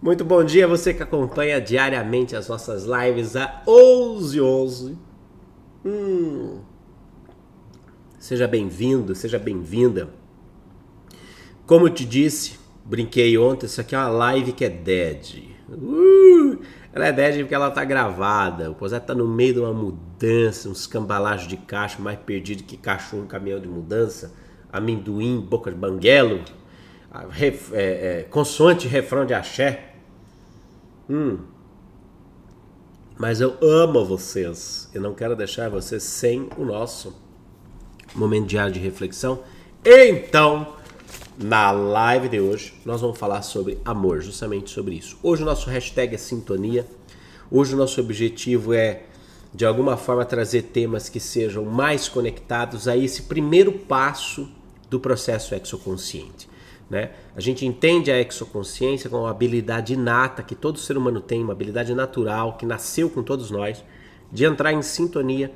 Muito bom dia você que acompanha diariamente as nossas lives a 11 11. Hum. Seja bem-vindo, seja bem-vinda. Como eu te disse, brinquei ontem, isso aqui é uma live que é dead. Uh, ela é dead porque ela tá gravada. O Posé tá no meio de uma mudança, uns cambalachos de caixa mais perdido que cachorro caminhão de mudança, amendoim, boca de banguelo, é, é, consoante refrão de axé. Hum. Mas eu amo vocês e não quero deixar vocês sem o nosso momento diário de reflexão. Então, na live de hoje, nós vamos falar sobre amor, justamente sobre isso. Hoje o nosso hashtag é sintonia. Hoje o nosso objetivo é, de alguma forma, trazer temas que sejam mais conectados a esse primeiro passo do processo exoconsciente. Né? A gente entende a exoconsciência como uma habilidade inata que todo ser humano tem, uma habilidade natural que nasceu com todos nós, de entrar em sintonia,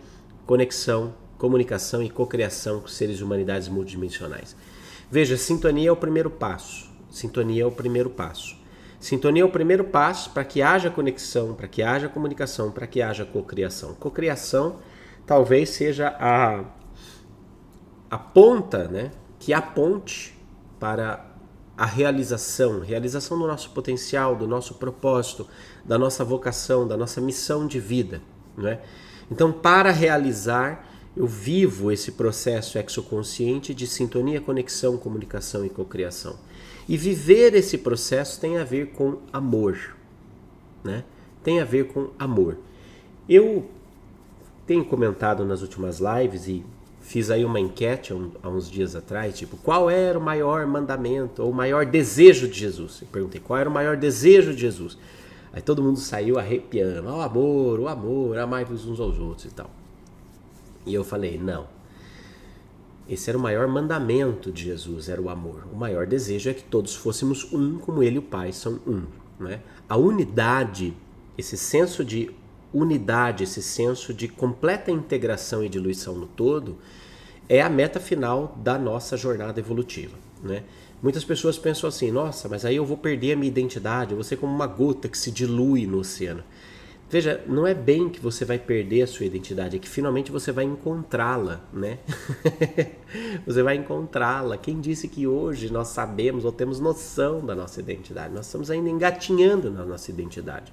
conexão, comunicação e cocriação com seres de humanidades multidimensionais. Veja, sintonia é o primeiro passo. Sintonia é o primeiro passo. Sintonia é o primeiro passo para que haja conexão, para que haja comunicação, para que haja cocriação. Cocriação talvez seja a, a ponta, né, que aponte para a realização, realização do nosso potencial, do nosso propósito, da nossa vocação, da nossa missão de vida, né? Então, para realizar, eu vivo esse processo exoconsciente de sintonia, conexão, comunicação e cocriação. E viver esse processo tem a ver com amor, né? Tem a ver com amor. Eu tenho comentado nas últimas lives e Fiz aí uma enquete há uns dias atrás, tipo, qual era o maior mandamento ou o maior desejo de Jesus? Eu perguntei, qual era o maior desejo de Jesus? Aí todo mundo saiu arrepiando, o amor, o amor, amai-vos uns aos outros e tal. E eu falei, não. Esse era o maior mandamento de Jesus, era o amor. O maior desejo é que todos fôssemos um, como ele e o Pai são um. Né? A unidade, esse senso de unidade, esse senso de completa integração e diluição no todo, é a meta final da nossa jornada evolutiva. Né? Muitas pessoas pensam assim: nossa, mas aí eu vou perder a minha identidade, eu vou ser como uma gota que se dilui no oceano. Veja, não é bem que você vai perder a sua identidade, é que finalmente você vai encontrá-la, né? você vai encontrá-la. Quem disse que hoje nós sabemos ou temos noção da nossa identidade? Nós estamos ainda engatinhando na nossa identidade.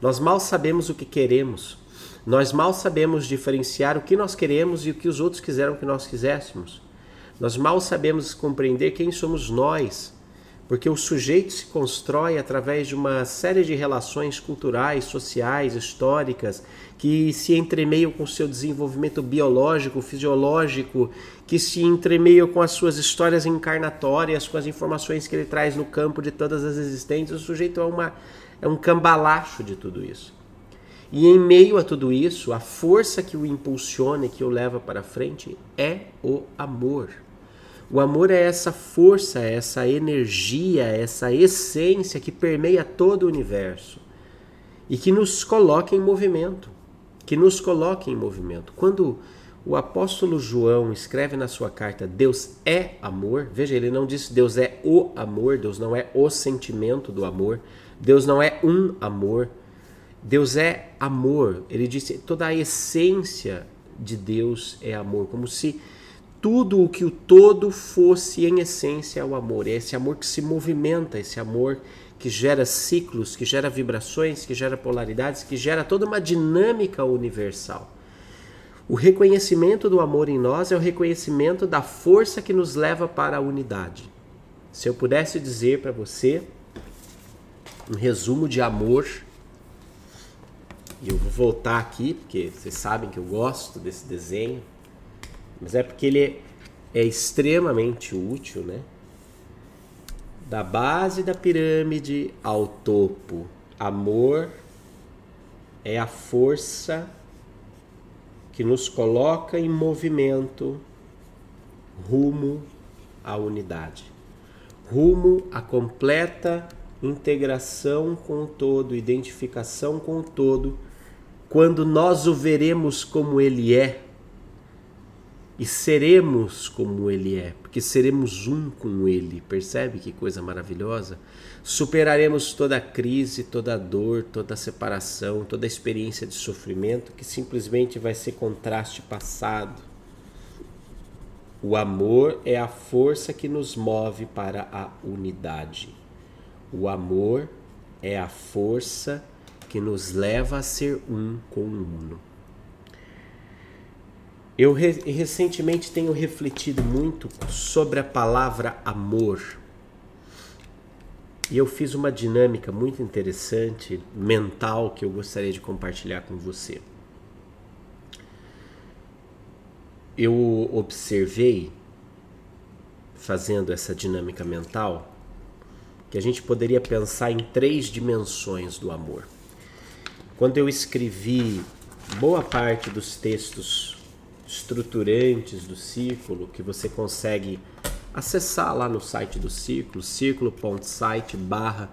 Nós mal sabemos o que queremos. Nós mal sabemos diferenciar o que nós queremos e o que os outros quiseram que nós quiséssemos. Nós mal sabemos compreender quem somos nós, porque o sujeito se constrói através de uma série de relações culturais, sociais, históricas, que se entremeiam com o seu desenvolvimento biológico, fisiológico, que se entremeiam com as suas histórias encarnatórias, com as informações que ele traz no campo de todas as existências. O sujeito é uma é um cambalacho de tudo isso. E em meio a tudo isso, a força que o impulsiona e que o leva para frente é o amor. O amor é essa força, essa energia, essa essência que permeia todo o universo e que nos coloca em movimento, que nos coloca em movimento. Quando o apóstolo João escreve na sua carta Deus é amor, veja, ele não diz Deus é o amor, Deus não é o sentimento do amor, Deus não é um amor, Deus é amor. Ele disse toda a essência de Deus é amor, como se tudo o que o todo fosse em essência o amor. É esse amor que se movimenta, esse amor que gera ciclos, que gera vibrações, que gera polaridades, que gera toda uma dinâmica universal. O reconhecimento do amor em nós é o reconhecimento da força que nos leva para a unidade. Se eu pudesse dizer para você um resumo de amor. E eu vou voltar aqui, porque vocês sabem que eu gosto desse desenho. Mas é porque ele é, extremamente útil, né? Da base da pirâmide ao topo. Amor é a força que nos coloca em movimento rumo à unidade, rumo à completa integração com o todo, identificação com o todo, quando nós o veremos como ele é, e seremos como Ele é, porque seremos um com Ele. Percebe que coisa maravilhosa? Superaremos toda crise, toda dor, toda separação, toda experiência de sofrimento que simplesmente vai ser contraste passado. O amor é a força que nos move para a unidade. O amor é a força que nos leva a ser um com o uno. Eu re recentemente tenho refletido muito sobre a palavra amor. E eu fiz uma dinâmica muito interessante, mental, que eu gostaria de compartilhar com você. Eu observei, fazendo essa dinâmica mental, que a gente poderia pensar em três dimensões do amor. Quando eu escrevi boa parte dos textos estruturantes do círculo que você consegue acessar lá no site do círculo, círculo.site barra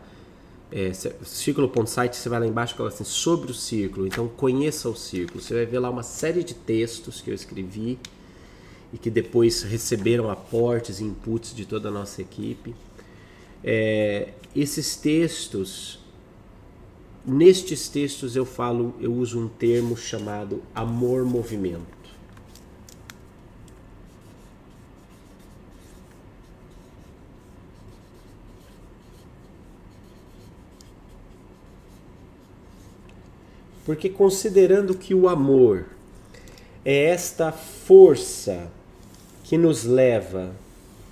é, círculo.site, você vai lá embaixo e coloca assim, sobre o círculo, então conheça o círculo. Você vai ver lá uma série de textos que eu escrevi e que depois receberam aportes e inputs de toda a nossa equipe. É, esses textos, nestes textos eu falo, eu uso um termo chamado amor-movimento. Porque considerando que o amor é esta força que nos leva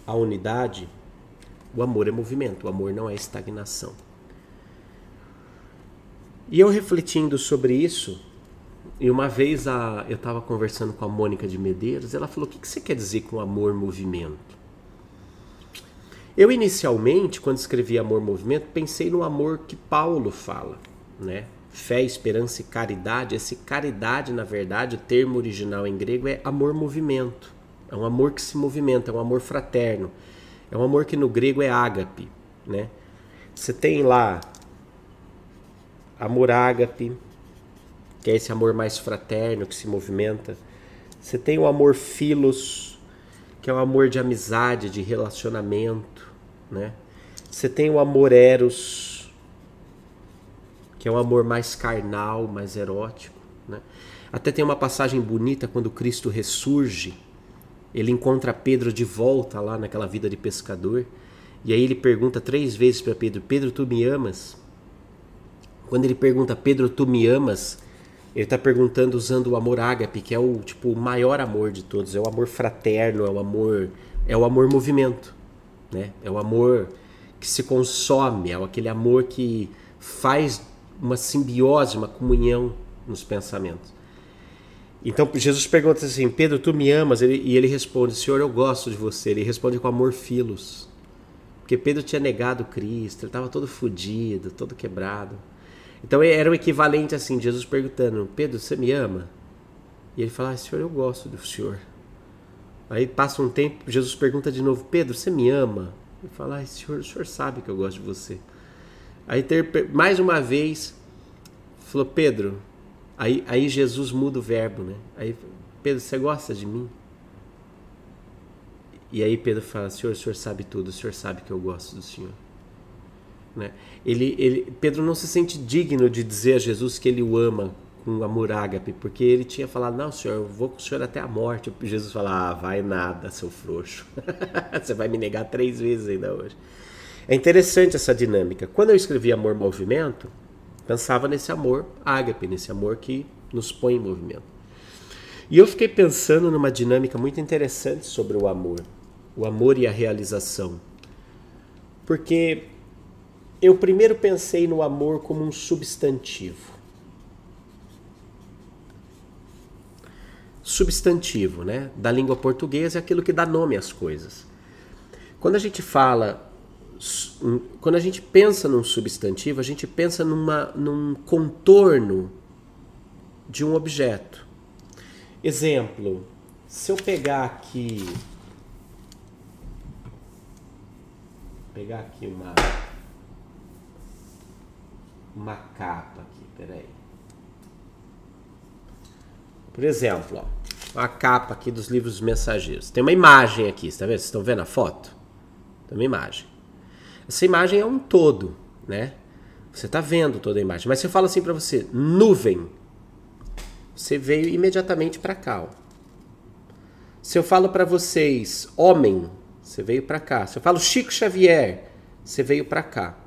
à unidade, o amor é movimento, o amor não é estagnação. E eu refletindo sobre isso, e uma vez a, eu estava conversando com a Mônica de Medeiros, ela falou: O que, que você quer dizer com amor-movimento? Eu, inicialmente, quando escrevi amor-movimento, pensei no amor que Paulo fala, né? Fé, esperança e caridade. Esse caridade, na verdade, o termo original em grego é amor-movimento. É um amor que se movimenta, é um amor fraterno. É um amor que no grego é ágape, né? Você tem lá amor ágape, que é esse amor mais fraterno que se movimenta. Você tem o amor filos, que é o amor de amizade, de relacionamento, né? Você tem o amor eros, que é um amor mais carnal, mais erótico. Né? Até tem uma passagem bonita quando Cristo ressurge, ele encontra Pedro de volta lá naquela vida de pescador, e aí ele pergunta três vezes para Pedro: Pedro, tu me amas? Quando ele pergunta, Pedro, tu me amas? Ele está perguntando usando o amor ágape, que é o tipo o maior amor de todos, é o amor fraterno, é o amor, é o amor movimento, né? É o amor que se consome, é aquele amor que faz uma simbiose, uma comunhão nos pensamentos. Então Jesus pergunta assim: Pedro, tu me amas? Ele, e ele responde: Senhor, eu gosto de você. Ele responde com amor filos. Porque Pedro tinha negado Cristo, ele estava todo fodido, todo quebrado. Então era o equivalente assim: Jesus perguntando: Pedro, você me ama? E ele fala: ah, Senhor, eu gosto do Senhor. Aí passa um tempo, Jesus pergunta de novo: Pedro, você me ama? Ele fala: Senhor, o Senhor sabe que eu gosto de você. Aí ter, mais uma vez falou, Pedro, aí, aí Jesus muda o verbo, né? Aí, Pedro, você gosta de mim? E aí Pedro fala, Senhor, o Senhor sabe tudo, o Senhor sabe que eu gosto do Senhor. Né? Ele, ele, Pedro não se sente digno de dizer a Jesus que ele o ama com amor ágape, porque ele tinha falado, não, Senhor, eu vou com o Senhor até a morte. Jesus fala, ah, vai nada, seu frouxo. Você vai me negar três vezes ainda hoje. É interessante essa dinâmica. Quando eu escrevi Amor Movimento, pensava nesse amor ágape, nesse amor que nos põe em movimento. E eu fiquei pensando numa dinâmica muito interessante sobre o amor, o amor e a realização. Porque eu primeiro pensei no amor como um substantivo. Substantivo, né? Da língua portuguesa é aquilo que dá nome às coisas. Quando a gente fala quando a gente pensa num substantivo, a gente pensa numa, num contorno de um objeto. Exemplo, se eu pegar aqui. Pegar aqui uma. Uma capa aqui, peraí. Por exemplo, ó, a capa aqui dos livros mensageiros. Tem uma imagem aqui, está vendo? Vocês estão vendo a foto? Tem uma imagem. Essa imagem é um todo, né? Você está vendo toda a imagem. Mas se eu falo assim para você, nuvem, você veio imediatamente para cá. Ó. Se eu falo para vocês, homem, você veio para cá. Se eu falo Chico Xavier, você veio para cá.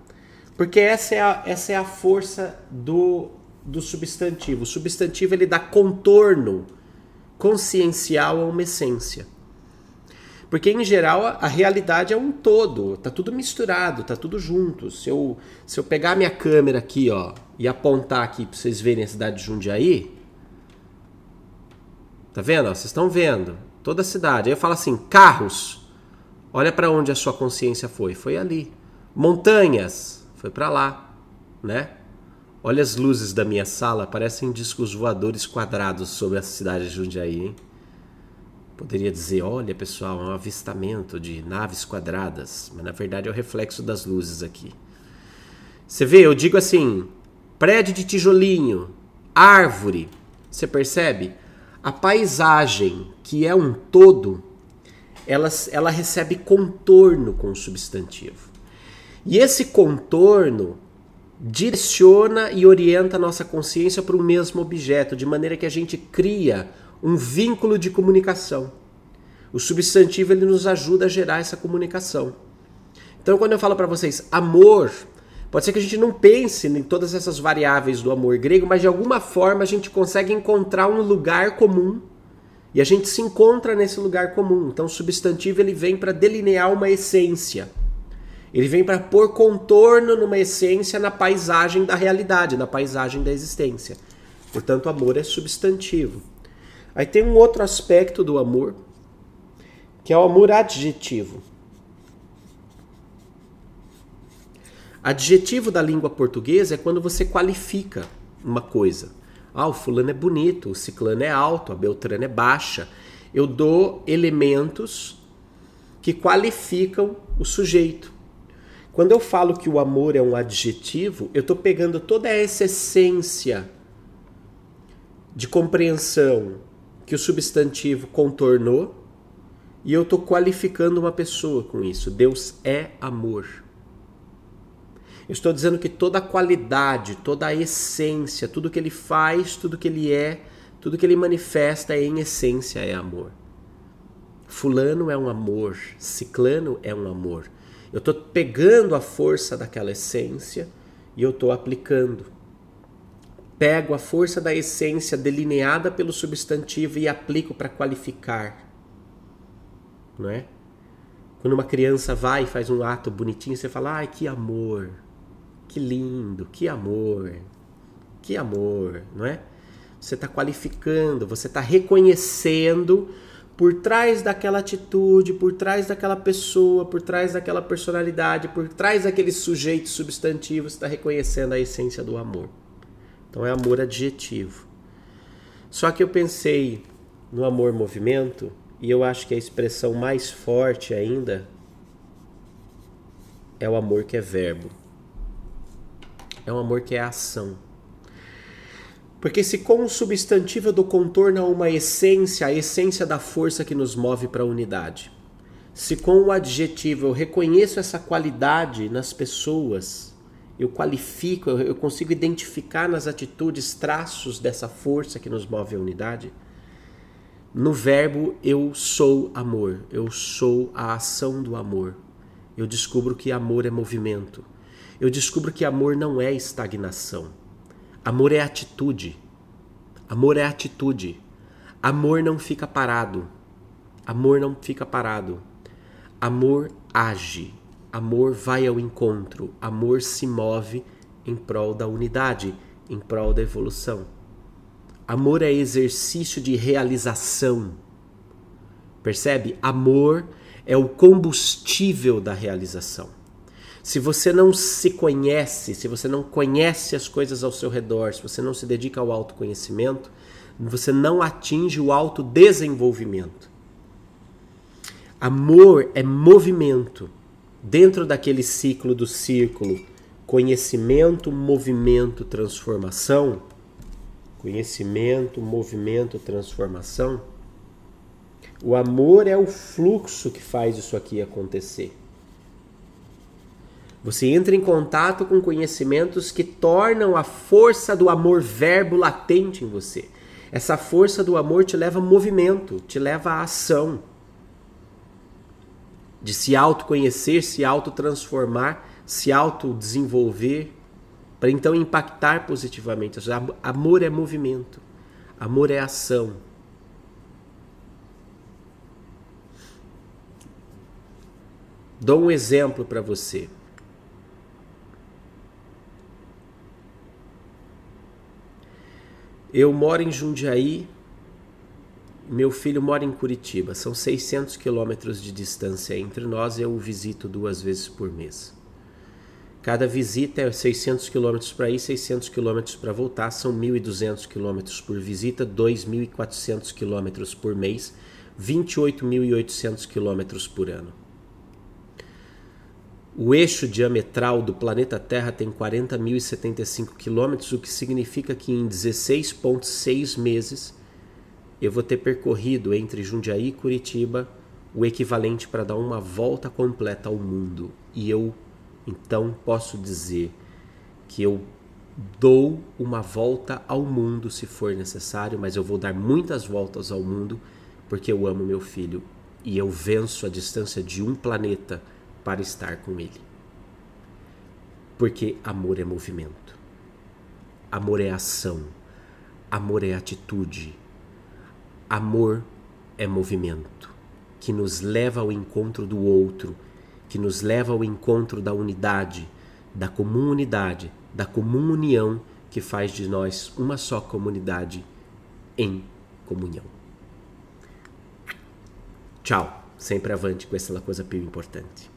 Porque essa é a, essa é a força do, do substantivo. O substantivo ele dá contorno consciencial a uma essência. Porque em geral a, realidade é um todo, tá tudo misturado, tá tudo junto. Se eu, se eu pegar minha câmera aqui, ó, e apontar aqui para vocês verem a cidade de Jundiaí, tá vendo? Vocês estão vendo toda a cidade. Aí eu falo assim, carros, olha para onde a sua consciência foi, foi ali. Montanhas, foi para lá, né? Olha as luzes da minha sala, parecem discos voadores quadrados sobre a cidade de Jundiaí, hein? Poderia dizer, olha pessoal, é um avistamento de naves quadradas, mas na verdade é o reflexo das luzes aqui. Você vê, eu digo assim, prédio de tijolinho, árvore, você percebe? A paisagem, que é um todo, ela, ela recebe contorno com o substantivo. E esse contorno direciona e orienta a nossa consciência para o mesmo objeto, de maneira que a gente cria um vínculo de comunicação. O substantivo ele nos ajuda a gerar essa comunicação. Então, quando eu falo para vocês amor, pode ser que a gente não pense em todas essas variáveis do amor grego, mas de alguma forma a gente consegue encontrar um lugar comum e a gente se encontra nesse lugar comum. Então, o substantivo ele vem para delinear uma essência. Ele vem para pôr contorno numa essência na paisagem da realidade, na paisagem da existência. Portanto, amor é substantivo. Aí tem um outro aspecto do amor, que é o amor adjetivo. Adjetivo da língua portuguesa é quando você qualifica uma coisa. Ah, o fulano é bonito, o ciclano é alto, a beltrana é baixa. Eu dou elementos que qualificam o sujeito. Quando eu falo que o amor é um adjetivo, eu estou pegando toda essa essência de compreensão que o substantivo contornou e eu estou qualificando uma pessoa com isso. Deus é amor. Eu estou dizendo que toda a qualidade, toda a essência, tudo que ele faz, tudo que ele é, tudo que ele manifesta em essência é amor. Fulano é um amor, Ciclano é um amor. Eu estou pegando a força daquela essência e eu estou aplicando. Pego a força da essência delineada pelo substantivo e aplico para qualificar. Não é? Quando uma criança vai e faz um ato bonitinho, você fala: ai, que amor, que lindo, que amor, que amor, não é? Você está qualificando, você está reconhecendo por trás daquela atitude, por trás daquela pessoa, por trás daquela personalidade, por trás daquele sujeito substantivo, você está reconhecendo a essência do amor. Então é amor adjetivo. Só que eu pensei no amor movimento e eu acho que a expressão mais forte ainda é o amor que é verbo. É um amor que é ação. Porque se com o substantivo do contorno há uma essência, a essência da força que nos move para a unidade. Se com o adjetivo eu reconheço essa qualidade nas pessoas, eu qualifico, eu consigo identificar nas atitudes traços dessa força que nos move à unidade, no verbo eu sou amor, eu sou a ação do amor. Eu descubro que amor é movimento. Eu descubro que amor não é estagnação. Amor é atitude. Amor é atitude. Amor não fica parado. Amor não fica parado. Amor age. Amor vai ao encontro. Amor se move em prol da unidade, em prol da evolução. Amor é exercício de realização. Percebe? Amor é o combustível da realização. Se você não se conhece, se você não conhece as coisas ao seu redor, se você não se dedica ao autoconhecimento, você não atinge o autodesenvolvimento. Amor é movimento. Dentro daquele ciclo do círculo conhecimento, movimento, transformação, conhecimento, movimento, transformação, O amor é o fluxo que faz isso aqui acontecer. Você entra em contato com conhecimentos que tornam a força do amor verbo latente em você. Essa força do amor te leva a movimento, te leva à ação. De se autoconhecer, se autotransformar, se autodesenvolver, para então impactar positivamente. Amor é movimento, amor é ação. Dou um exemplo para você. Eu moro em Jundiaí, meu filho mora em Curitiba. São 600 quilômetros de distância entre nós e eu o visito duas vezes por mês. Cada visita é 600 quilômetros para ir, 600 quilômetros para voltar. São 1.200 quilômetros por visita, 2.400 quilômetros por mês, 28.800 quilômetros por ano. O eixo diametral do planeta Terra tem 40.075 quilômetros, o que significa que em 16,6 meses eu vou ter percorrido entre Jundiaí e Curitiba o equivalente para dar uma volta completa ao mundo. E eu então posso dizer que eu dou uma volta ao mundo se for necessário, mas eu vou dar muitas voltas ao mundo porque eu amo meu filho e eu venço a distância de um planeta para estar com Ele. Porque amor é movimento, amor é ação, amor é atitude, amor é movimento que nos leva ao encontro do outro, que nos leva ao encontro da unidade, da comunidade, da comunhão que faz de nós uma só comunidade em comunhão. Tchau, sempre avante com essa coisa pio importante.